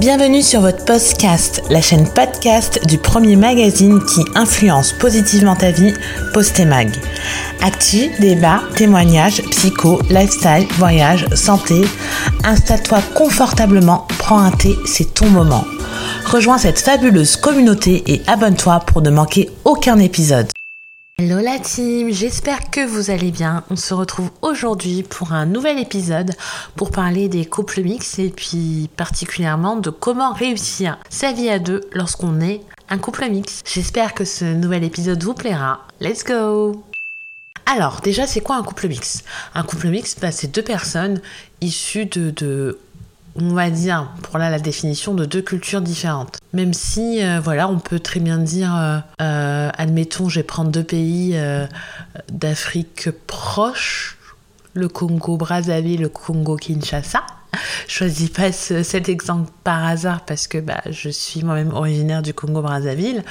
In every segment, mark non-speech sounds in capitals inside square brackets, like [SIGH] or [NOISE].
Bienvenue sur votre podcast, la chaîne podcast du premier magazine qui influence positivement ta vie, Postemag. Actu, débat, témoignages, psycho, lifestyle, voyage, santé. Installe-toi confortablement, prends un thé, c'est ton moment. Rejoins cette fabuleuse communauté et abonne-toi pour ne manquer aucun épisode. Hello la team, j'espère que vous allez bien. On se retrouve aujourd'hui pour un nouvel épisode pour parler des couples mixtes et puis particulièrement de comment réussir sa vie à deux lorsqu'on est un couple mixte. J'espère que ce nouvel épisode vous plaira. Let's go alors, déjà, c'est quoi un couple mixte? Un couple mixte, bah, c'est deux personnes issues de, de on va dire, pour là la définition de deux cultures différentes. Même si, euh, voilà, on peut très bien dire, euh, euh, admettons, je vais prendre deux pays d'Afrique proche, le Congo-Brazzaville, le Congo-Kinshasa. [LAUGHS] Choisis pas cet exemple par hasard parce que bah, je suis moi-même originaire du Congo-Brazzaville.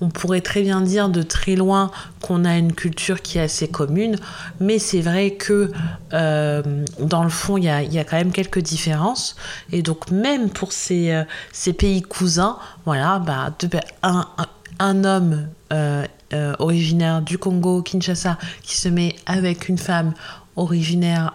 On pourrait très bien dire de très loin qu'on a une culture qui est assez commune, mais c'est vrai que euh, dans le fond, il y a, quand même quelques différences. Et donc même pour ces, euh, pays cousins, voilà, bah, un, un, homme euh, originaire du Congo, Kinshasa, qui se met avec une femme originaire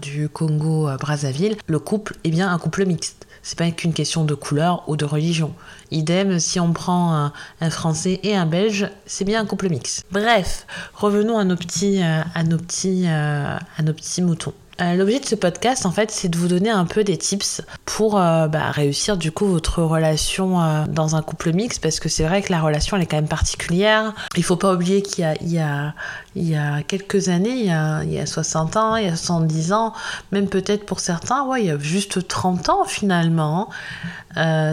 du Congo Brazzaville, le couple est bien un couple mixte. C'est pas qu'une question de couleur ou de religion. Idem, si on prend un, Français et un Belge, c'est bien un couple mixte. Bref, revenons à nos petits, euh, à nos petits, euh, à nos petits moutons. Euh, l'objet de ce podcast, en fait, c'est de vous donner un peu des tips pour euh, bah, réussir du coup votre relation euh, dans un couple mixte, parce que c'est vrai que la relation elle est quand même particulière. Il faut pas oublier qu'il y a, il y a, quelques années, il y a, il y a 60 ans, il y a 70 ans, même peut-être pour certains, ouais, il y a juste 30 ans finalement.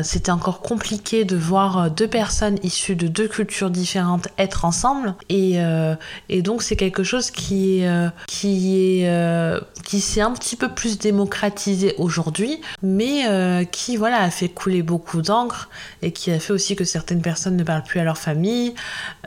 C'était encore compliqué de voir deux personnes issues de deux cultures différentes être ensemble, et, et donc c'est quelque chose qui est, s'est un petit peu plus démocratisé aujourd'hui, mais euh, qui voilà a fait couler beaucoup d'encre et qui a fait aussi que certaines personnes ne parlent plus à leur famille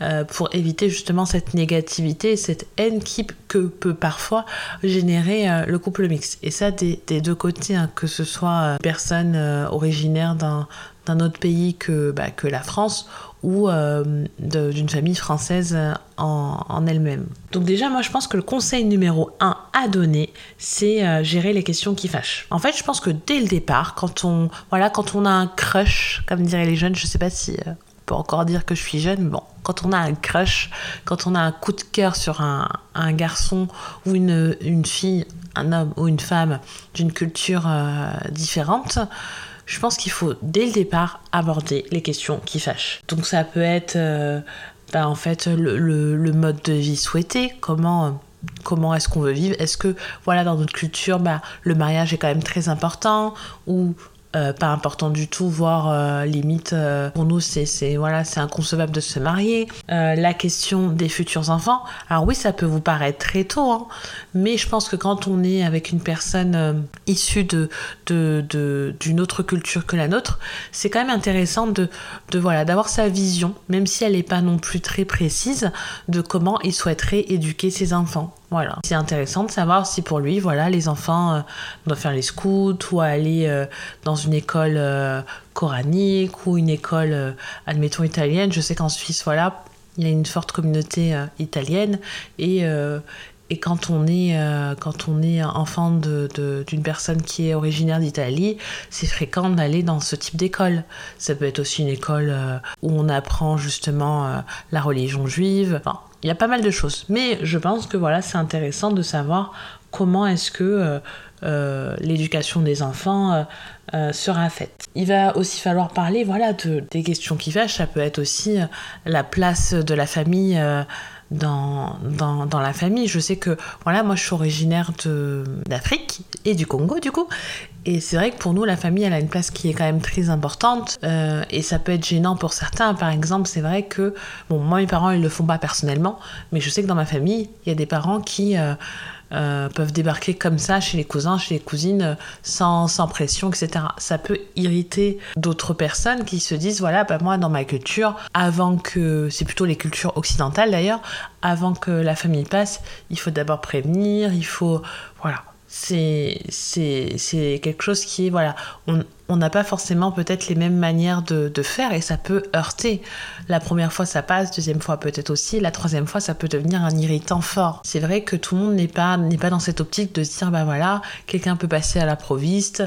euh, pour éviter justement cette négativité, cette haine qui que peut parfois générer euh, le couple mixte. Et ça des, deux côtés, hein, que ce soit personne originaire d'un autre pays que, bah, que la France ou euh, d'une famille française en, elle-même. Donc déjà, moi, je pense que le conseil numéro 1 à donner, c'est euh, gérer les questions qui fâchent. En fait, je pense que dès le départ, quand on, voilà, quand on a un crush, comme diraient les jeunes, je sais pas si euh, peut encore dire que je suis jeune, mais bon, quand on a un crush, quand on a un coup de cœur sur un, un garçon ou une, une, fille, un homme ou une femme d'une culture différente, je pense qu'il faut dès le départ aborder les questions qui fâchent. Donc ça peut être euh, bah, en fait le, mode de vie souhaité, comment comment est-ce qu'on veut vivre? Est-ce que voilà dans notre culture bah, le mariage est quand même très important ou euh, pas important du tout, voire euh, limite euh, pour nous c'est voilà c'est inconcevable de se marier. la question des futurs enfants, alors oui ça peut vous paraître très tôt, hein, mais je pense que quand on est avec une personne issue de d'une autre culture que la nôtre, c'est quand même intéressant de, de voilà d'avoir sa vision, même si elle n'est pas non plus très précise, de comment il souhaiterait éduquer ses enfants. C'est intéressant de savoir si pour lui, voilà, les enfants euh, doivent faire les scouts ou aller euh, dans une école euh, coranique ou une école, admettons, italienne. Je sais qu'en Suisse, voilà, il y a une forte communauté italienne et, et quand on est, quand on est enfant d'une personne qui est originaire d'Italie, c'est fréquent d'aller dans ce type d'école. Ça peut être aussi une école où on apprend justement la religion juive. Il y a pas mal de choses. Mais je pense que voilà, c'est intéressant de savoir comment est-ce que euh, euh, l'éducation des enfants euh, sera faite. Il va aussi falloir parler voilà, de, des questions qui fâchent. Ça peut être aussi la place de la famille dans, dans, dans, la famille. Je sais que, voilà, moi je suis originaire d'Afrique et du Congo du coup. Et c'est vrai que pour nous, la famille, elle a une place qui est quand même très importante. Euh, et ça peut être gênant pour certains. Par exemple, c'est vrai que, bon, moi, mes parents, ils le font pas personnellement. Mais je sais que dans ma famille, il y a des parents qui... Euh, euh, peuvent débarquer comme ça chez les cousins, chez les cousines, sans, sans pression, etc. Ça peut irriter d'autres personnes qui se disent, voilà, bah moi, dans ma culture, avant que, c'est plutôt les cultures occidentales d'ailleurs, avant que la famille passe, il faut d'abord prévenir, il faut, voilà, c'est c'est quelque chose qui est voilà on n'a pas forcément peut-être les mêmes manières de, de, faire et ça peut heurter. La première fois ça passe deuxième fois peut-être aussi. La troisième fois ça peut devenir un irritant fort. C'est vrai que tout le monde n'est pas pas dans cette optique de se dire bah voilà quelqu'un peut passer à l'improviste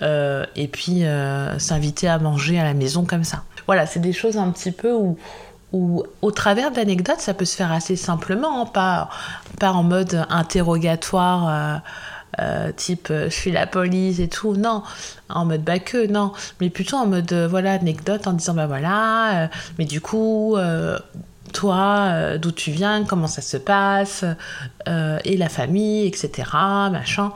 euh, et puis euh, s'inviter à manger à la maison comme ça. Voilà c'est des choses un petit peu où ou au travers d'anecdotes, ça peut se faire assez simplement, hein, pas, pas en mode interrogatoire, euh, euh, type euh, je suis la police et tout, non, en mode que, non, mais plutôt en mode voilà, anecdote en disant bah voilà, mais du coup, toi, d'où tu viens, comment ça se passe, et la famille, etc., machin.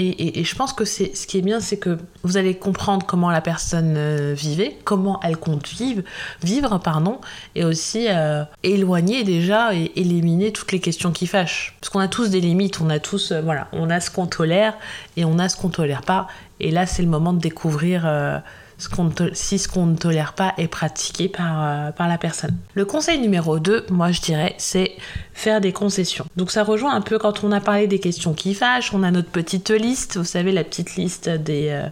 Et, je pense que c'est ce qui est bien, c'est que vous allez comprendre comment la personne euh, vivait, comment elle compte vivre, vivre pardon, et aussi euh, éloigner déjà et éliminer toutes les questions qui fâchent. Parce qu'on a tous des limites, on a tous, euh, voilà, on a ce qu'on tolère et on a ce qu'on tolère pas. Et là, c'est le moment de découvrir si ce qu'on ne tolère pas est pratiqué par, euh, par la personne. Le conseil numéro 2, moi je dirais, c'est faire des concessions. Donc ça rejoint un peu quand on a parlé des questions qui fâchent, on a notre petite liste, vous savez, la petite liste des... Euh,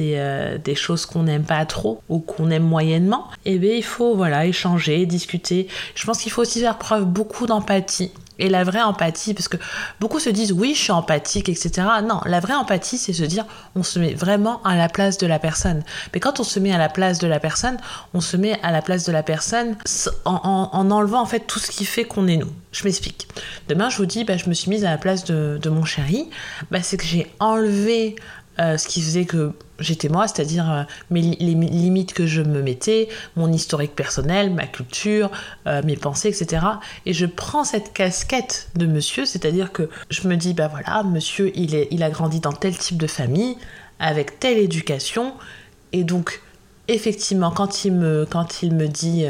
euh, des, choses qu'on n'aime pas trop ou qu'on aime moyennement, eh bien il faut voilà échanger, discuter. Je pense qu'il faut aussi faire preuve beaucoup d'empathie et la vraie empathie, parce que beaucoup se disent oui, je suis empathique, etc. Non, la vraie empathie, c'est se dire on se met vraiment à la place de la personne. Mais quand on se met à la place de la personne, on se met à la place de la personne en, enlevant en fait tout ce qui fait qu'on est nous. Je m'explique. Demain, je vous dis, bah, je me suis mise à la place de, mon chéri. Bah, c'est que j'ai enlevé euh, ce qui faisait que j'étais moi, c'est-à-dire euh, les limites que je me mettais, mon historique personnel, ma culture, euh, mes pensées, etc. Et je prends cette casquette de monsieur, c'est-à-dire que je me dis, bah voilà, monsieur, il, est, il a grandi dans tel type de famille, avec telle éducation, et donc effectivement, quand il me, quand il me dit,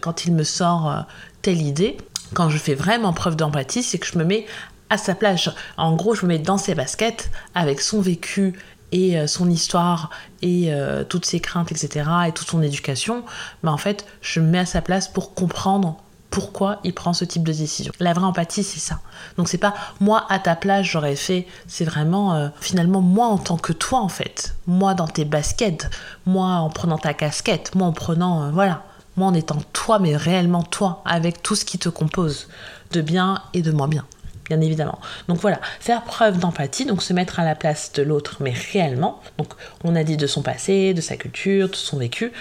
quand il me sort telle idée, quand je fais vraiment preuve d'empathie, c'est que je me mets à sa place. En gros, je me mets dans ses baskets avec son vécu et euh, son histoire et euh, toutes ses craintes, etc. et toute son éducation. Mais en fait, je me mets à sa place pour comprendre pourquoi il prend ce type de décision. La vraie empathie, c'est ça. Donc c'est pas moi à ta place j'aurais fait, c'est vraiment euh, finalement moi en tant que toi en fait. Moi dans tes baskets, moi en prenant ta casquette, moi en prenant voilà, moi en étant toi mais réellement toi avec tout ce qui te compose de bien et de moins bien bien évidemment. Donc voilà, faire preuve d'empathie, donc se mettre à la place de l'autre, mais réellement. Donc on a dit de son passé, de sa culture, de son vécu,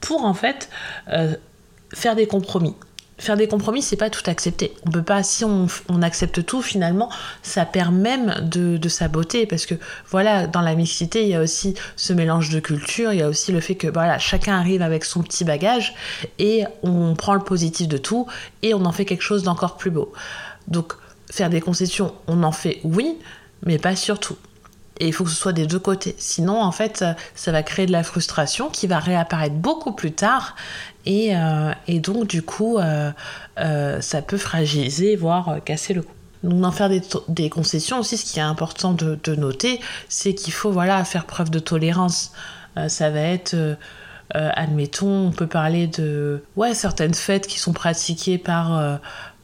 pour en fait euh, faire des compromis. Faire des compromis, c'est pas tout accepter. On peut pas, si on, accepte tout, finalement, ça perd même de, sa beauté. Parce que, voilà, dans la mixité, il y a aussi ce mélange de culture, il y a aussi le fait que, voilà, chacun arrive avec son petit bagage et on prend le positif de tout et on en fait quelque chose d'encore plus beau. Faire des concessions, on en fait oui, mais pas surtout. Et il faut que ce soit des deux côtés. Sinon, en fait, ça va créer de la frustration qui va réapparaître beaucoup plus tard. Et, euh, donc, du coup, euh, euh, ça peut fragiliser, voire casser le cou. Donc, d'en faire des, concessions aussi, ce qui est important de, noter, c'est qu'il faut voilà, faire preuve de tolérance. ça va être... admettons, on peut parler de ouais, certaines fêtes qui sont pratiquées par,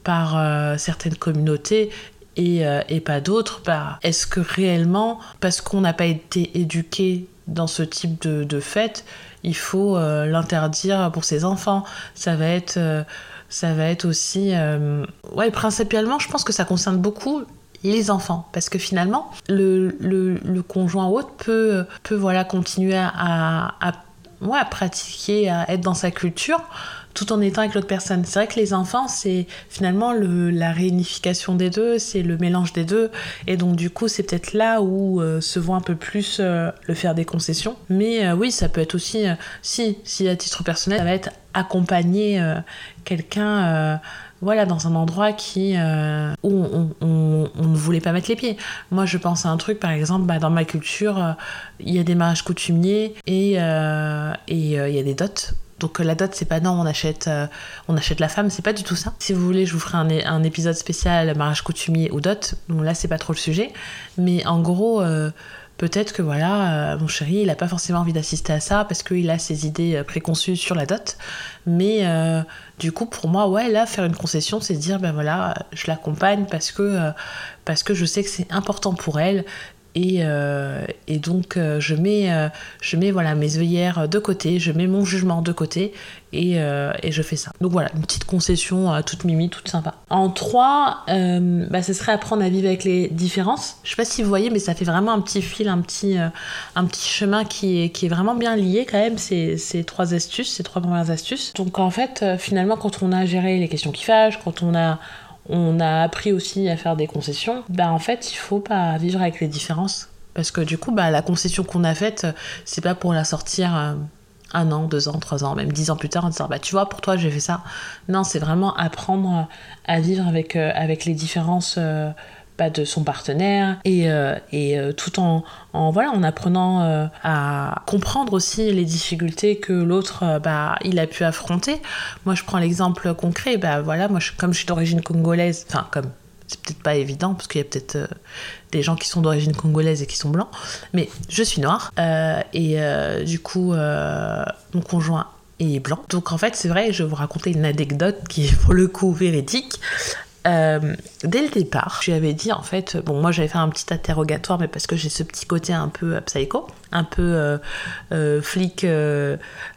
par euh, certaines communautés et, euh, et pas d'autres, bah, est-ce que réellement, parce qu'on n'a pas été éduqué dans ce type de, de fête, il faut euh, l'interdire pour ses enfants? Ça va être, ça va être aussi, ouais, principalement, je pense que ça concerne beaucoup les enfants parce que finalement le, le, conjoint autre peut, peut voilà continuer à, à pratiquer à être dans sa culture tout en étant avec l'autre personne. C'est vrai que les enfants, c'est finalement le, la réunification des deux, c'est le mélange des deux. Et donc, du coup, c'est peut-être là où euh, se voit un peu plus euh, le faire des concessions. Mais euh, oui, ça peut être aussi, si, si à titre personnel, ça va être accompagner quelqu'un voilà, dans un endroit qui, où on, ne voulait pas mettre les pieds. Moi, je pense à un truc, par exemple, bah, dans ma culture, il y a des mariages coutumiers et il y a des dots donc euh, la dot, c'est pas non, on achète, euh, on achète la femme, c'est pas du tout ça. Si vous voulez, je vous ferai un, épisode spécial mariage coutumier ou dot. Donc là, c'est pas trop le sujet. Mais en gros, euh, peut-être que voilà, mon chéri, il n'a pas forcément envie d'assister à ça parce qu'il a ses idées préconçues sur la dot. Mais du coup, pour moi, ouais, là, faire une concession, c'est dire, ben voilà, je l'accompagne parce que, parce que je sais que c'est important pour elle et, euh, et, donc euh, je mets, euh, je mets voilà, mes œillères de côté, je mets mon jugement de côté et, je fais ça. Donc voilà, une petite concession toute mimi, toute sympa. En 3, bah, ce serait apprendre à vivre avec les différences. Je sais pas si vous voyez, mais ça fait vraiment un petit fil, un petit, un petit chemin qui est, qui est vraiment bien lié quand même, ces, ces trois astuces, ces trois premières astuces. Donc en fait, finalement, quand on a géré les questions qui fâchent, quand on a on a appris aussi à faire des concessions, bah en fait il faut pas vivre avec les différences. Parce que du coup, bah, la concession qu'on a faite, c'est pas pour la sortir euh, un an, deux ans, trois ans, même dix ans plus tard en disant bah tu vois, pour toi j'ai fait ça. Non, c'est vraiment apprendre à vivre avec, euh, avec les différences euh, pas de son partenaire et, euh, et euh, tout en, en, voilà en apprenant euh, à comprendre aussi les difficultés que l'autre bah il a pu affronter moi je prends l'exemple concret bah voilà moi comme je suis d'origine congolaise enfin comme c'est peut-être pas évident parce qu'il y a peut-être des gens qui sont d'origine congolaise et qui sont blancs mais je suis noire et du coup mon conjoint est blanc. Donc en fait, c'est vrai, je vais vous raconter une anecdote qui est pour le coup véridique. Euh, dès le départ, je lui avais dit en fait, bon moi j'avais fait un petit interrogatoire, mais parce que j'ai ce petit côté un peu euh, psycho, un peu euh, flic,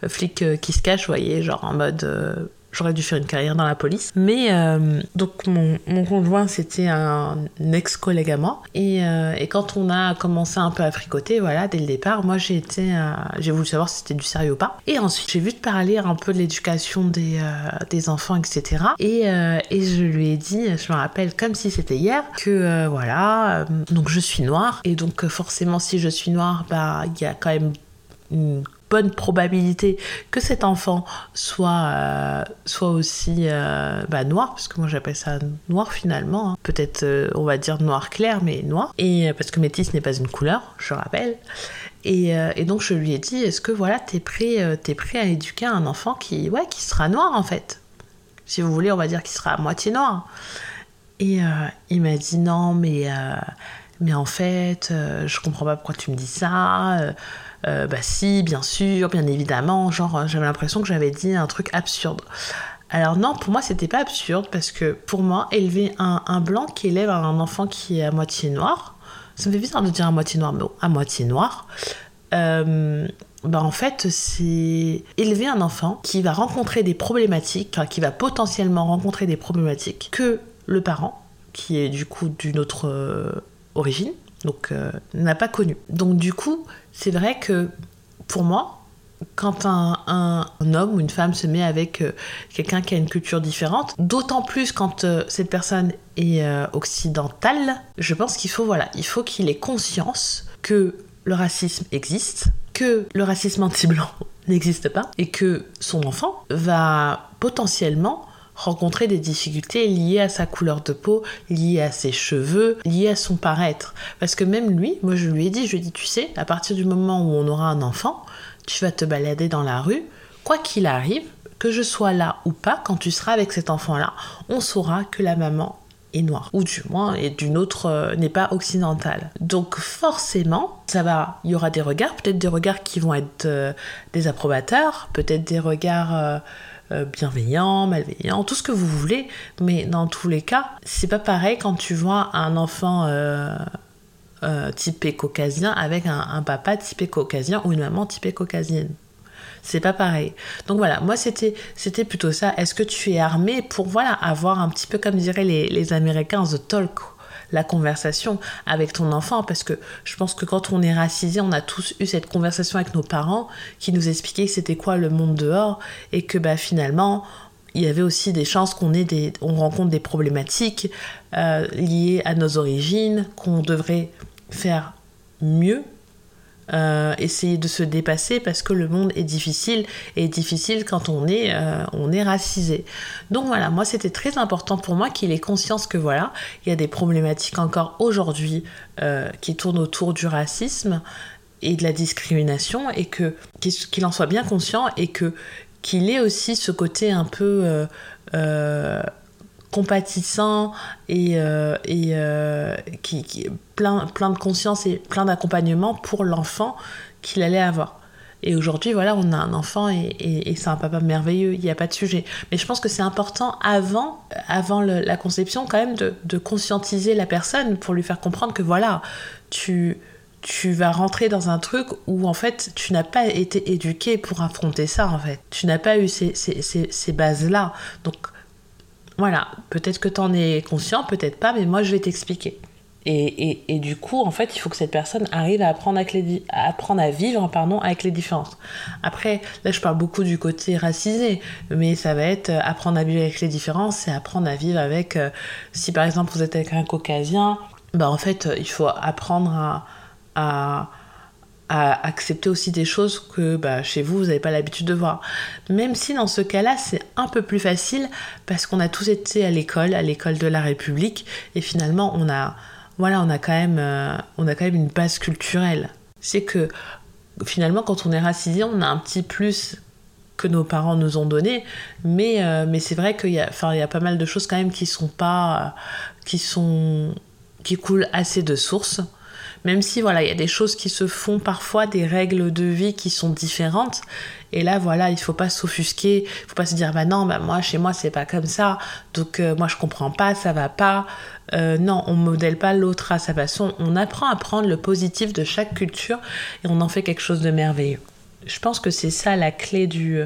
flic qui se cache, vous voyez, genre en mode j'aurais dû faire une carrière dans la police. Mais euh, donc mon, mon conjoint c'était un ex-collègue à moi et, euh, et, quand on a commencé un peu à fricoter, voilà, dès le départ, moi j'ai été, euh, j'ai voulu savoir si c'était du sérieux ou pas. Et ensuite j'ai vu te parler un peu de l'éducation des, des enfants, etc. Et, et je lui ai dit, je me rappelle comme si c'était hier, que voilà, donc je suis noire et donc forcément si je suis noire, bah il y a quand même une bonne probabilité que cet enfant soit, euh, soit aussi euh, bah, noir, parce que moi j'appelle ça noir finalement, hein. peut-être euh, on va dire noir clair, mais noir, et parce que métis n'est pas une couleur, je rappelle. Et, et, donc je lui ai dit, est-ce que voilà, t'es prêt, es prêt à éduquer un enfant qui, ouais, qui sera noir en fait? Si vous voulez, on va dire qu'il sera à moitié noir. Et il m'a dit non, mais, mais en fait, je comprends pas pourquoi tu me dis ça euh, bah si, bien sûr, bien évidemment, genre euh, j'avais l'impression que j'avais dit un truc absurde. Alors non, pour moi c'était pas absurde parce que pour moi élever un, blanc qui élève un enfant qui est à moitié noir, ça me fait bizarre de dire à moitié noir, mais à moitié noir. Euh, bah en fait, c'est élever un enfant qui va rencontrer des problématiques, qui va potentiellement rencontrer des problématiques que le parent, qui est du coup d'une autre origine, donc n'a pas connu. Donc du coup, c'est vrai que pour moi, quand un, homme ou une femme se met avec euh, quelqu'un qui a une culture différente, d'autant plus quand euh, cette personne est euh, occidentale, je pense qu'il faut voilà, il faut qu'il ait conscience que le racisme existe, que le racisme anti-blanc [LAUGHS] n'existe pas et que son enfant va potentiellement rencontrer des difficultés liées à sa couleur de peau, liées à ses cheveux, liées à son paraître. Parce que même lui, moi je lui ai dit, je lui ai dit, tu sais, à partir du moment où on aura un enfant, tu vas te balader dans la rue, quoi qu'il arrive, que je sois là ou pas, quand tu seras avec cet enfant-là, on saura que la maman est noire, ou du moins est d'une autre, euh, n'est pas occidentale. Donc forcément, ça va, il y aura des regards, peut-être des regards qui vont être euh, des approbateurs, peut-être des regards euh, euh, bienveillant, malveillant, tout ce que vous voulez, mais dans tous les cas, c'est pas pareil quand tu vois un enfant euh, euh, typé caucasien avec un, papa typé caucasien ou une maman typée caucasienne. C'est pas pareil. Donc voilà, moi c'était c'était plutôt ça. Est-ce que tu es armé pour voilà avoir un petit peu comme diraient les, les Américains the talk la conversation avec ton enfant parce que je pense que quand on est racisé, on a tous eu cette conversation avec nos parents qui nous expliquaient c'était quoi le monde dehors et que bah finalement il y avait aussi des chances qu'on ait des, on rencontre des problématiques euh, liées à nos origines qu'on devrait faire mieux euh, essayer de se dépasser parce que le monde est difficile et difficile quand on est, euh, on est racisé. Donc voilà, moi c'était très important pour moi qu'il ait conscience que voilà, il y a des problématiques encore aujourd'hui euh, qui tournent autour du racisme et de la discrimination et que qu'il en soit bien conscient et que qu'il ait aussi ce côté un peu compatissant et, et qui, qui plein, plein de conscience et plein d'accompagnement pour l'enfant qu'il allait avoir. Et aujourd'hui, voilà, on a un enfant et, c'est un papa merveilleux, il n'y a pas de sujet. Mais je pense que c'est important avant, avant la conception quand même de, conscientiser la personne pour lui faire comprendre que voilà, tu, tu vas rentrer dans un truc où en fait tu n'as pas été éduqué pour affronter ça en fait. Tu n'as pas eu ces, ces, ces bases-là. Donc voilà, peut-être que tu en es conscient, peut-être pas, mais moi je vais t'expliquer. Et, et, du coup, en fait, il faut que cette personne arrive à apprendre, avec les, à, apprendre à vivre pardon, avec les différences. Après, là, je parle beaucoup du côté racisé, mais ça va être euh, apprendre à vivre avec les différences, c'est apprendre à vivre avec... Euh, si par exemple, vous êtes avec un caucasien, bah, en fait, euh, il faut apprendre à, à, à accepter aussi des choses que bah, chez vous, vous n'avez pas l'habitude de voir. Même si dans ce cas-là, c'est un peu plus facile parce qu'on a tous été à l'école, à l'école de la République, et finalement, on a voilà, on a quand même, euh, on a quand même une base culturelle. C'est que finalement, quand on est racisé, on a un petit plus que nos parents nous ont donné, mais, euh, mais c'est vrai qu'il y, a, y a pas mal de choses quand même qui sont pas, qui sont, qui coulent assez de sources. Même si voilà, il y a des choses qui se font parfois, des règles de vie qui sont différentes. Et là, voilà, il faut pas s'offusquer, il faut pas se dire bah non, bah moi chez moi c'est pas comme ça, donc euh, moi je comprends pas, ça va pas. Euh, non, on modèle pas l'autre à sa façon. On apprend à prendre le positif de chaque culture et on en fait quelque chose de merveilleux. Je pense que c'est ça la clé du,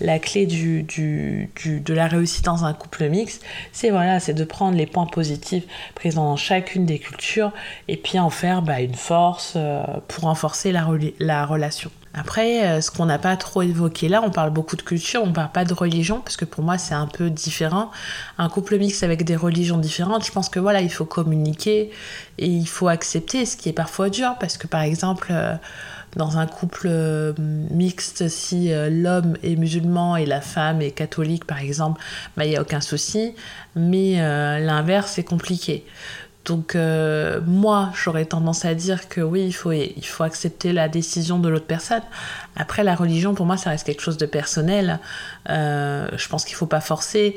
la clé du, du, de la réussite dans un couple mixte. C'est voilà, c'est de prendre les points positifs présents dans chacune des cultures et puis en faire bah, une force euh, pour renforcer la, la relation. Après, euh, ce qu'on n'a pas trop évoqué là, on parle beaucoup de culture, on parle pas de religion, parce que pour moi c'est un peu différent. Un couple mixte avec des religions différentes, je pense que voilà, il faut communiquer et il faut accepter, ce qui est parfois dur, parce que par exemple, euh, dans un couple euh, mixte, si l'homme est musulman et la femme est catholique par exemple, bah, il n'y a aucun souci, mais l'inverse c'est compliqué. Donc euh, moi, j'aurais tendance à dire que oui, il faut, il faut accepter la décision de l'autre personne. Après, la religion, pour moi, ça reste quelque chose de personnel. Euh, je pense qu'il ne faut pas forcer.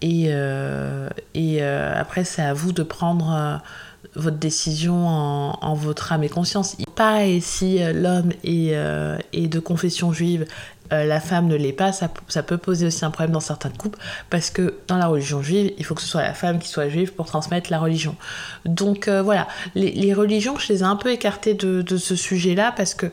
Et, euh, et après, c'est à vous de prendre votre décision en, votre âme et conscience. Pareil, si l'homme est, est, de confession juive euh, la femme ne l'est pas, ça, peut poser aussi un problème dans certains couples, parce que dans la religion juive, il faut que ce soit la femme qui soit juive pour transmettre la religion. Donc euh, voilà, les, religions, je les ai un peu écartées de, ce sujet-là, parce que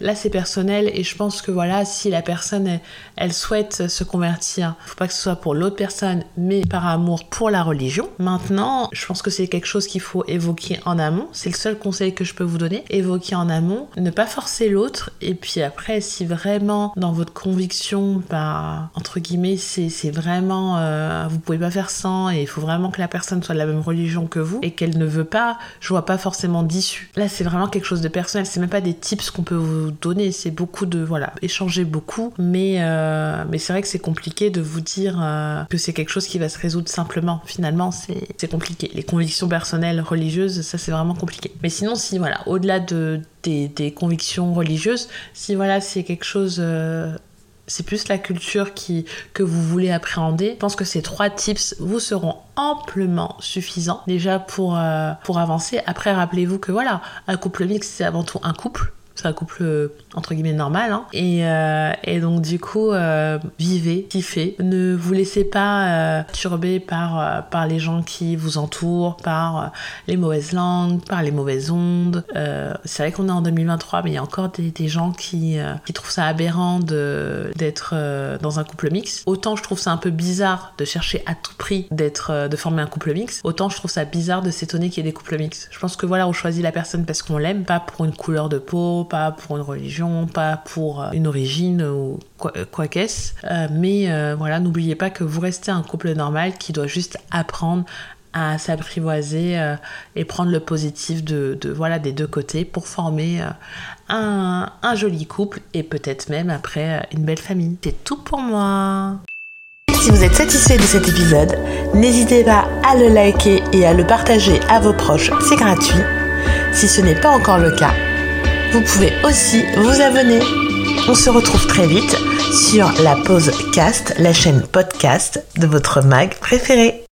là c'est personnel, et je pense que voilà, si la personne, elle, souhaite se convertir, faut pas que ce soit pour l'autre personne, mais par amour pour la religion. Maintenant, je pense que c'est quelque chose qu'il faut évoquer en amont, c'est le seul conseil que je peux vous donner, évoquer en amont, ne pas forcer l'autre, et puis après, si vraiment dans votre conviction, bah, entre guillemets, c'est vraiment, euh, vous pouvez pas faire sans et il faut vraiment que la personne soit de la même religion que vous et qu'elle ne veut pas, je vois pas forcément d'issue. Là, c'est vraiment quelque chose de personnel, c'est même pas des tips qu'on peut vous donner, c'est beaucoup de, voilà, échanger beaucoup, mais, euh, mais c'est vrai que c'est compliqué de vous dire euh, que c'est quelque chose qui va se résoudre simplement. Finalement, c'est compliqué. Les convictions personnelles religieuses, ça c'est vraiment compliqué. Mais sinon, si, voilà, au-delà de des, convictions religieuses. Si voilà, c'est quelque chose, euh, c'est plus la culture qui, que vous voulez appréhender. Je pense que ces trois tips vous seront amplement suffisants déjà pour, euh, pour avancer. Après, rappelez-vous que voilà, un couple mixte, c'est avant tout un couple c'est un couple euh, entre guillemets normal. Hein. Et, euh, et, donc du coup, euh, vivez, kiffez. Ne vous laissez pas turber par, par les gens qui vous entourent, par les mauvaises langues, par les mauvaises ondes. c'est vrai qu'on est en 2023, mais il y a encore des, gens qui, qui trouvent ça aberrant d'être dans un couple mix. Autant je trouve ça un peu bizarre de chercher à tout prix d'être de former un couple mix, autant je trouve ça bizarre de s'étonner qu'il y ait des couples mix. Je pense que voilà, on choisit la personne parce qu'on l'aime, pas pour une couleur de peau, pas pour une religion, pas pour euh, une origine ou quoi, euh, qu'est-ce. Euh, mais voilà, n'oubliez pas que vous restez un couple normal qui doit juste apprendre à s'apprivoiser et prendre le positif de, voilà des deux côtés pour former un, un joli couple et peut-être même après une belle famille. C'est tout pour moi. Si vous êtes satisfait de cet épisode, n'hésitez pas à le liker et à le partager à vos proches, c'est gratuit. Si ce n'est pas encore le cas, vous pouvez aussi vous abonner. On se retrouve très vite sur la pause cast, la chaîne podcast de votre mag préféré.